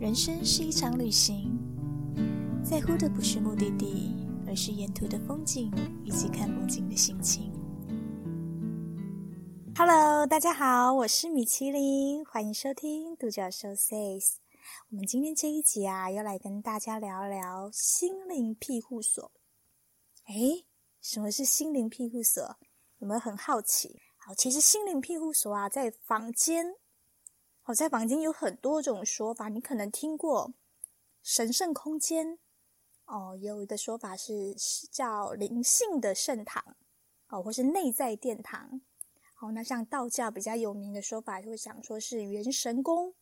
人生是一场旅行，在乎的不是目的地，而是沿途的风景以及看风景的心情。Hello，大家好，我是米其林，欢迎收听独角兽 says。我们今天这一集啊，要来跟大家聊聊心灵庇护所。诶，什么是心灵庇护所？有没有很好奇？好，其实心灵庇护所啊，在房间。好，在房间有很多种说法，你可能听过神圣空间哦，有的说法是是叫灵性的圣堂哦，或是内在殿堂。好，那像道教比较有名的说法，就会讲说是元神宫。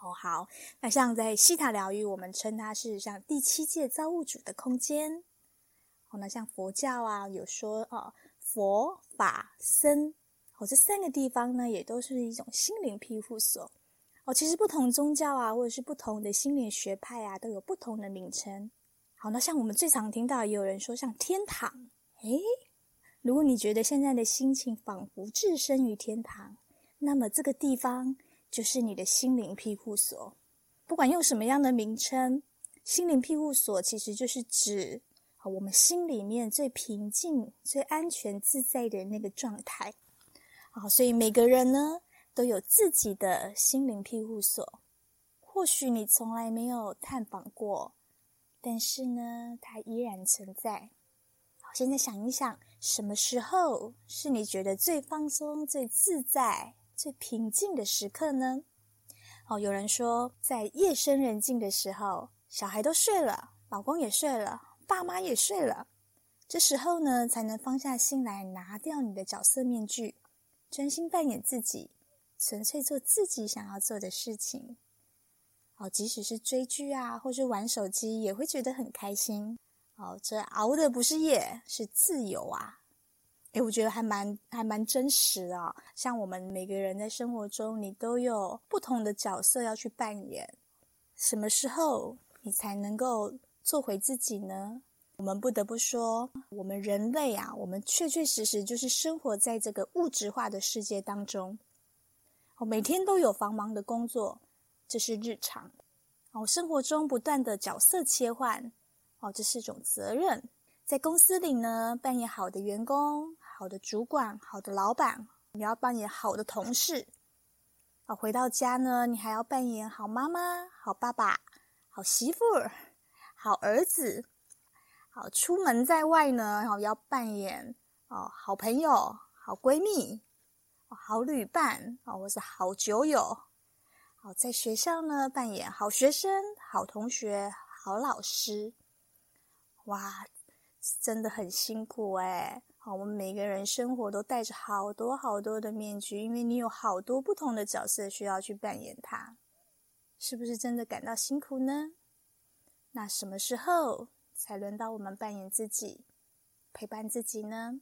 哦，好，那像在西塔疗愈，我们称它是像第七届造物主的空间。哦，那像佛教啊，有说哦，佛法僧。哦，这三个地方呢，也都是一种心灵庇护所。哦，其实不同宗教啊，或者是不同的心灵学派啊，都有不同的名称。好，那像我们最常听到，也有人说像天堂。诶，如果你觉得现在的心情仿佛置身于天堂，那么这个地方就是你的心灵庇护所。不管用什么样的名称，心灵庇护所其实就是指啊，我们心里面最平静、最安全、自在的那个状态。好，所以每个人呢都有自己的心灵庇护所，或许你从来没有探访过，但是呢，它依然存在。好，现在想一想，什么时候是你觉得最放松、最自在、最平静的时刻呢？哦，有人说，在夜深人静的时候，小孩都睡了，老公也睡了，爸妈也睡了，这时候呢，才能放下心来，拿掉你的角色面具。专心扮演自己，纯粹做自己想要做的事情。哦，即使是追剧啊，或是玩手机，也会觉得很开心。哦，这熬的不是夜，是自由啊！诶，我觉得还蛮还蛮真实啊。像我们每个人在生活中，你都有不同的角色要去扮演。什么时候你才能够做回自己呢？我们不得不说，我们人类啊，我们确确实实就是生活在这个物质化的世界当中。哦，每天都有繁忙的工作，这是日常。哦，生活中不断的角色切换，哦，这是一种责任。在公司里呢，扮演好的员工、好的主管、好的老板，你要扮演好的同事。哦，回到家呢，你还要扮演好妈妈、好爸爸、好媳妇、好儿子。好，出门在外呢，好要扮演哦，好朋友、好闺蜜、好旅伴啊，或是好酒友。好，在学校呢，扮演好学生、好同学、好老师。哇，真的很辛苦哎！好，我们每个人生活都戴着好多好多的面具，因为你有好多不同的角色需要去扮演它，是不是真的感到辛苦呢？那什么时候？才轮到我们扮演自己，陪伴自己呢。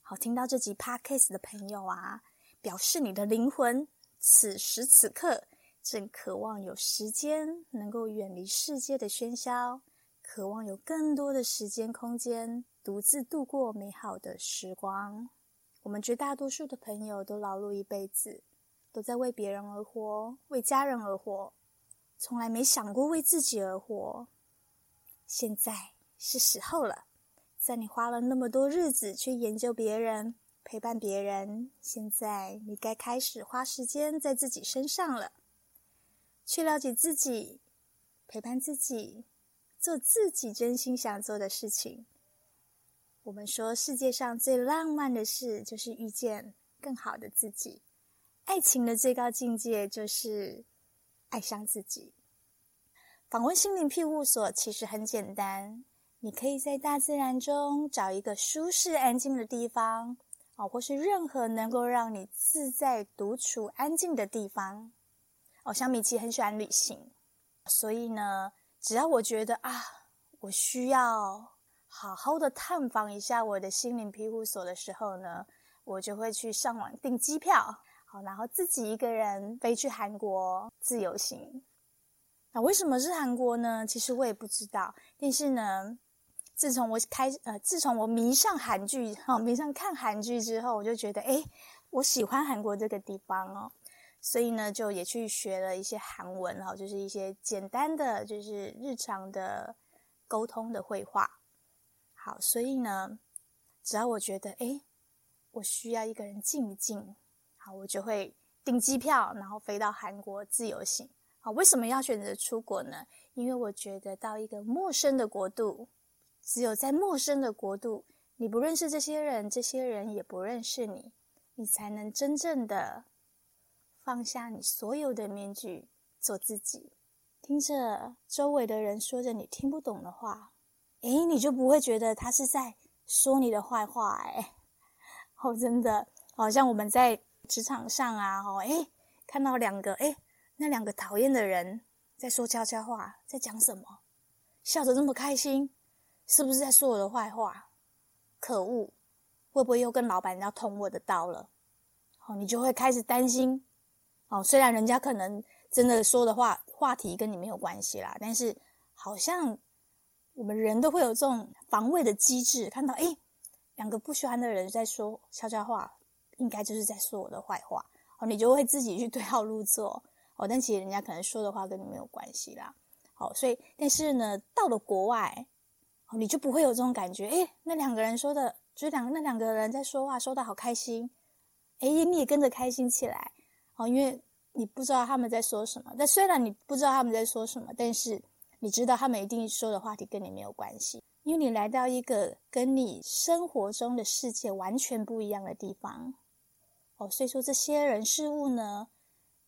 好，听到这集 podcast 的朋友啊，表示你的灵魂此时此刻正渴望有时间能够远离世界的喧嚣，渴望有更多的时间空间独自度过美好的时光。我们绝大多数的朋友都劳碌一辈子，都在为别人而活，为家人而活，从来没想过为自己而活。现在是时候了，在你花了那么多日子去研究别人、陪伴别人，现在你该开始花时间在自己身上了，去了解自己，陪伴自己，做自己真心想做的事情。我们说，世界上最浪漫的事就是遇见更好的自己，爱情的最高境界就是爱上自己。访问心灵庇护所其实很简单，你可以在大自然中找一个舒适安静的地方，哦，或是任何能够让你自在独处安静的地方。哦，像米奇很喜欢旅行，所以呢，只要我觉得啊，我需要好好的探访一下我的心灵庇护所的时候呢，我就会去上网订机票，好，然后自己一个人飞去韩国自由行。那为什么是韩国呢？其实我也不知道。但是呢，自从我开呃，自从我迷上韩剧，哈，迷上看韩剧之后，我就觉得，哎，我喜欢韩国这个地方哦。所以呢，就也去学了一些韩文哈，就是一些简单的，就是日常的沟通的绘画。好，所以呢，只要我觉得哎，我需要一个人静一静，好，我就会订机票，然后飞到韩国自由行。好，为什么要选择出国呢？因为我觉得到一个陌生的国度，只有在陌生的国度，你不认识这些人，这些人也不认识你，你才能真正的放下你所有的面具，做自己。听着周围的人说着你听不懂的话，诶，你就不会觉得他是在说你的坏话。诶，哦，真的，好像我们在职场上啊，哦，诶，看到两个，诶。那两个讨厌的人在说悄悄话，在讲什么？笑得那么开心，是不是在说我的坏话？可恶，会不会又跟老板要捅我的刀了？哦，你就会开始担心。哦，虽然人家可能真的说的话话题跟你没有关系啦，但是好像我们人都会有这种防卫的机制。看到哎，两个不喜欢的人在说悄悄话，应该就是在说我的坏话。哦，你就会自己去对号入座。哦，但其实人家可能说的话跟你没有关系啦。好，所以但是呢，到了国外，哦，你就不会有这种感觉。诶，那两个人说的，就是两那两个人在说话，说的好开心。诶，你也跟着开心起来。哦，因为你不知道他们在说什么。但虽然你不知道他们在说什么，但是你知道他们一定说的话题跟你没有关系，因为你来到一个跟你生活中的世界完全不一样的地方。哦，所以说这些人事物呢。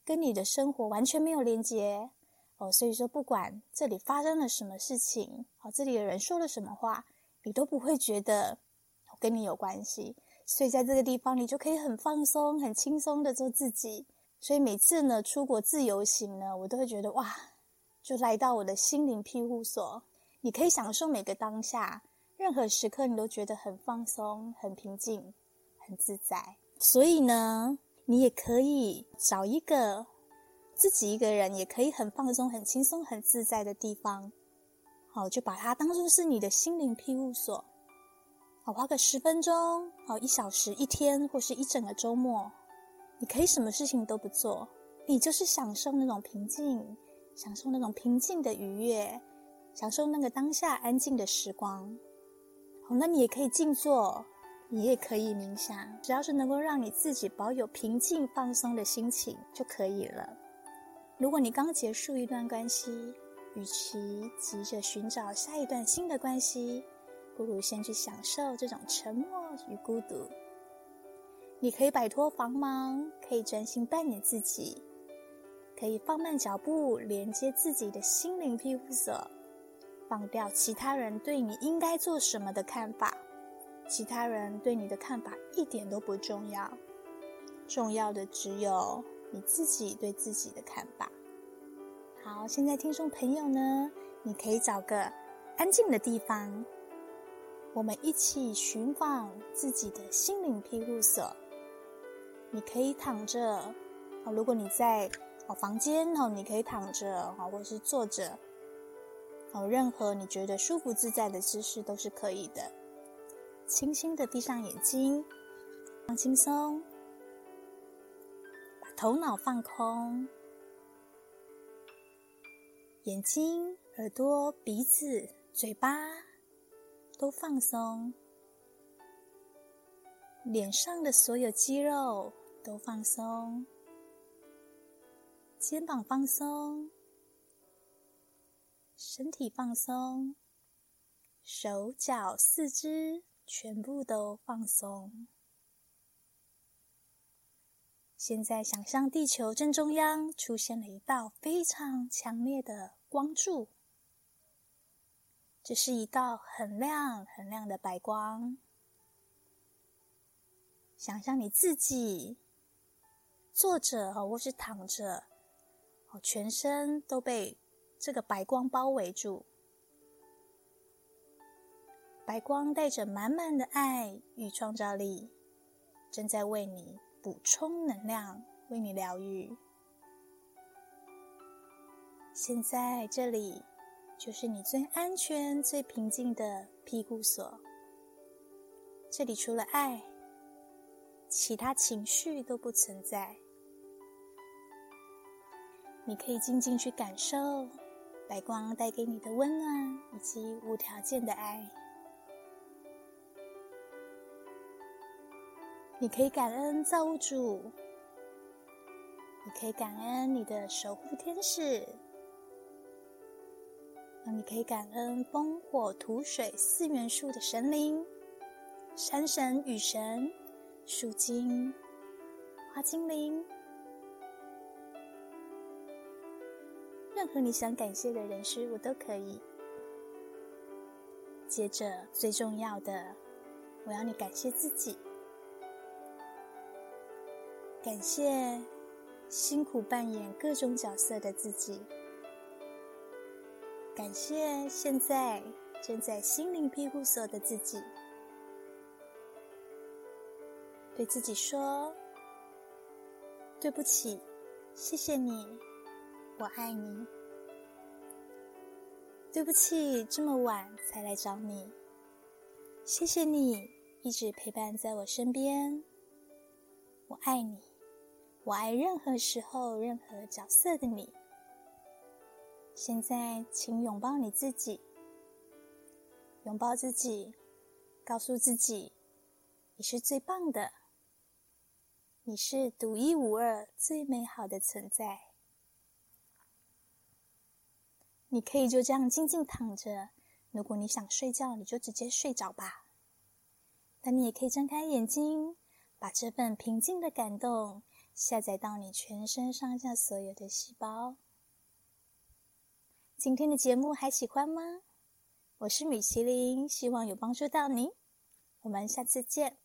跟你的生活完全没有连接哦，所以说不管这里发生了什么事情，哦，这里的人说了什么话，你都不会觉得跟你有关系。所以在这个地方，你就可以很放松、很轻松的做自己。所以每次呢出国自由行呢，我都会觉得哇，就来到我的心灵庇护所，你可以享受每个当下，任何时刻你都觉得很放松、很平静、很自在。所以呢。你也可以找一个自己一个人，也可以很放松、很轻松、很自在的地方。好，就把它当做是你的心灵庇护所。好，花个十分钟，好，一小时、一天，或是一整个周末，你可以什么事情都不做，你就是享受那种平静，享受那种平静的愉悦，享受那个当下安静的时光。好，那你也可以静坐。你也可以冥想，只要是能够让你自己保有平静放松的心情就可以了。如果你刚结束一段关系，与其急着寻找下一段新的关系，不如先去享受这种沉默与孤独。你可以摆脱繁忙，可以专心扮演自己，可以放慢脚步，连接自己的心灵庇护所，放掉其他人对你应该做什么的看法。其他人对你的看法一点都不重要，重要的只有你自己对自己的看法。好，现在听众朋友呢，你可以找个安静的地方，我们一起寻访自己的心灵庇护所。你可以躺着，哦，如果你在哦房间哦，你可以躺着哦，或者是坐着，哦，任何你觉得舒服自在的姿势都是可以的。轻轻的闭上眼睛，放轻松，把头脑放空，眼睛、耳朵、鼻子、嘴巴都放松，脸上的所有肌肉都放松，肩膀放松，身体放松，手脚四肢。全部都放松。现在想象地球正中央出现了一道非常强烈的光柱，这是一道很亮很亮的白光。想象你自己坐着或是躺着，哦，全身都被这个白光包围住。白光带着满满的爱与创造力，正在为你补充能量，为你疗愈。现在这里就是你最安全、最平静的庇护所。这里除了爱，其他情绪都不存在。你可以静静去感受白光带给你的温暖以及无条件的爱。你可以感恩造物主，你可以感恩你的守护天使，你可以感恩风、火、土、水四元素的神灵、山神、雨神、树精、花精灵。任何你想感谢的人事物都可以。接着，最重要的，我要你感谢自己，感谢辛苦扮演各种角色的自己，感谢现在正在心灵庇护所的自己，对自己说：“对不起，谢谢你。”我爱你。对不起，这么晚才来找你。谢谢你一直陪伴在我身边。我爱你，我爱任何时候、任何角色的你。现在，请拥抱你自己，拥抱自己，告诉自己，你是最棒的，你是独一无二、最美好的存在。你可以就这样静静躺着。如果你想睡觉，你就直接睡着吧。但你也可以睁开眼睛，把这份平静的感动下载到你全身上下所有的细胞。今天的节目还喜欢吗？我是米其林，希望有帮助到你。我们下次见。